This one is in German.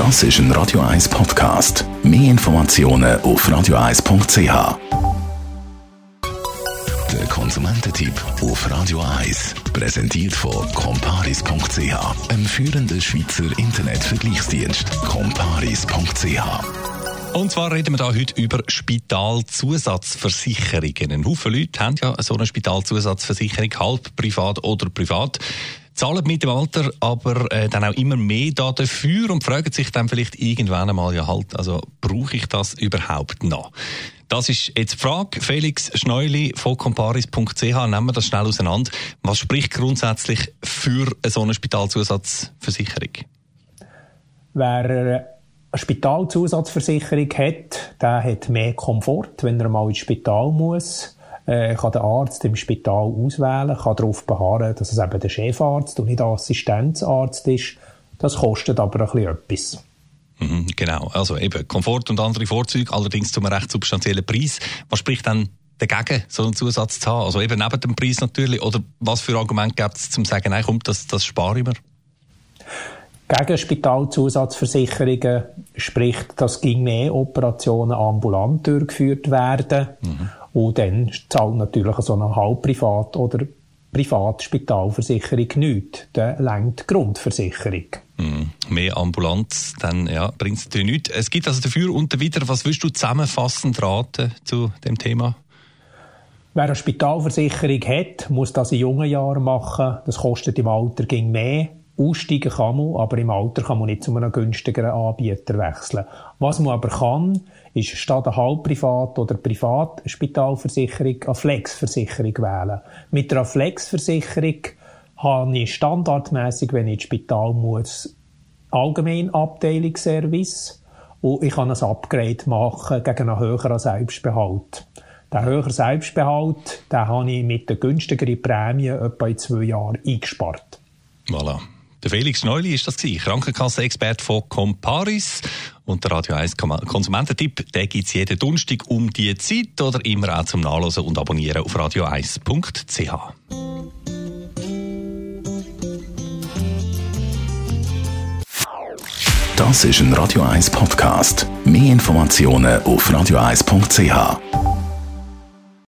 Das ist ein Radio 1 Podcast. Mehr Informationen auf radio1.ch. Der Konsumententipp auf Radio 1 präsentiert von comparis.ch, einem führenden Schweizer Internetvergleichsdienst. comparis.ch und zwar reden wir da heute über Spitalzusatzversicherungen. Ein Haufen Leute haben ja so eine Spitalzusatzversicherung, halb privat oder privat zahlen mit dem Alter aber äh, dann auch immer mehr da dafür und fragen sich dann vielleicht irgendwann einmal, ja halt, also brauche ich das überhaupt noch? Das ist jetzt die Frage. Felix Schneuli von comparis.ch, nehmen wir das schnell auseinander. Was spricht grundsätzlich für so eine Spitalzusatzversicherung? Wer eine Spitalzusatzversicherung hat, der hat mehr Komfort, wenn er mal ins Spital muss. Äh, kann der Arzt im Spital auswählen, kann darauf beharren, dass es eben der Chefarzt und nicht der Assistenzarzt ist. Das kostet aber ein bisschen etwas. Mhm, genau, also eben Komfort und andere Vorzüge, allerdings zu einem recht substanziellen Preis. Was spricht dann dagegen, so einen Zusatz zu haben? Also eben neben dem Preis natürlich, oder was für Argumente gibt es, zum zu sagen, nein, komm, das, das spare ich mir? Gegen Spitalzusatzversicherungen spricht, dass ging mehr Operationen ambulant durchgeführt werden. Mhm. Und dann zahlt natürlich so eine Halbprivat- oder Privatspitalversicherung nichts. Dann längt die Grundversicherung. Mhm. Mehr Ambulanz, dann ja, bringt es natürlich nichts. Es gibt also dafür und wieder, was willst du zusammenfassend raten zu dem Thema? Wer eine Spitalversicherung hat, muss das in jungen Jahren machen. Das kostet im Alter ging mehr. Aussteigen kann man, aber im Alter kann man nicht zu einem günstigeren Anbieter wechseln. Was man aber kann, ist statt einer Halbprivat- oder Privatspitalversicherung eine Flexversicherung wählen. Mit einer Flexversicherung habe ich standardmäßig, wenn ich ins Spital muss, allgemein Abteilungsservice und ich kann ein Upgrade machen gegen einen höheren Selbstbehalt. Der höhere Selbstbehalt, den habe ich mit der günstigeren Prämie etwa in zwei Jahren eingespart. Voilà. Der Felix Neuli ist das gewesen, Krankenkasse-Experte von Comparis. Und der Radio 1 Konsumententipp, den gibt's jeden Donnerstag um die Zeit oder immer auch zum Nachlesen und Abonnieren auf radio1.ch. Das ist ein Radio 1 Podcast. Mehr Informationen auf radio1.ch.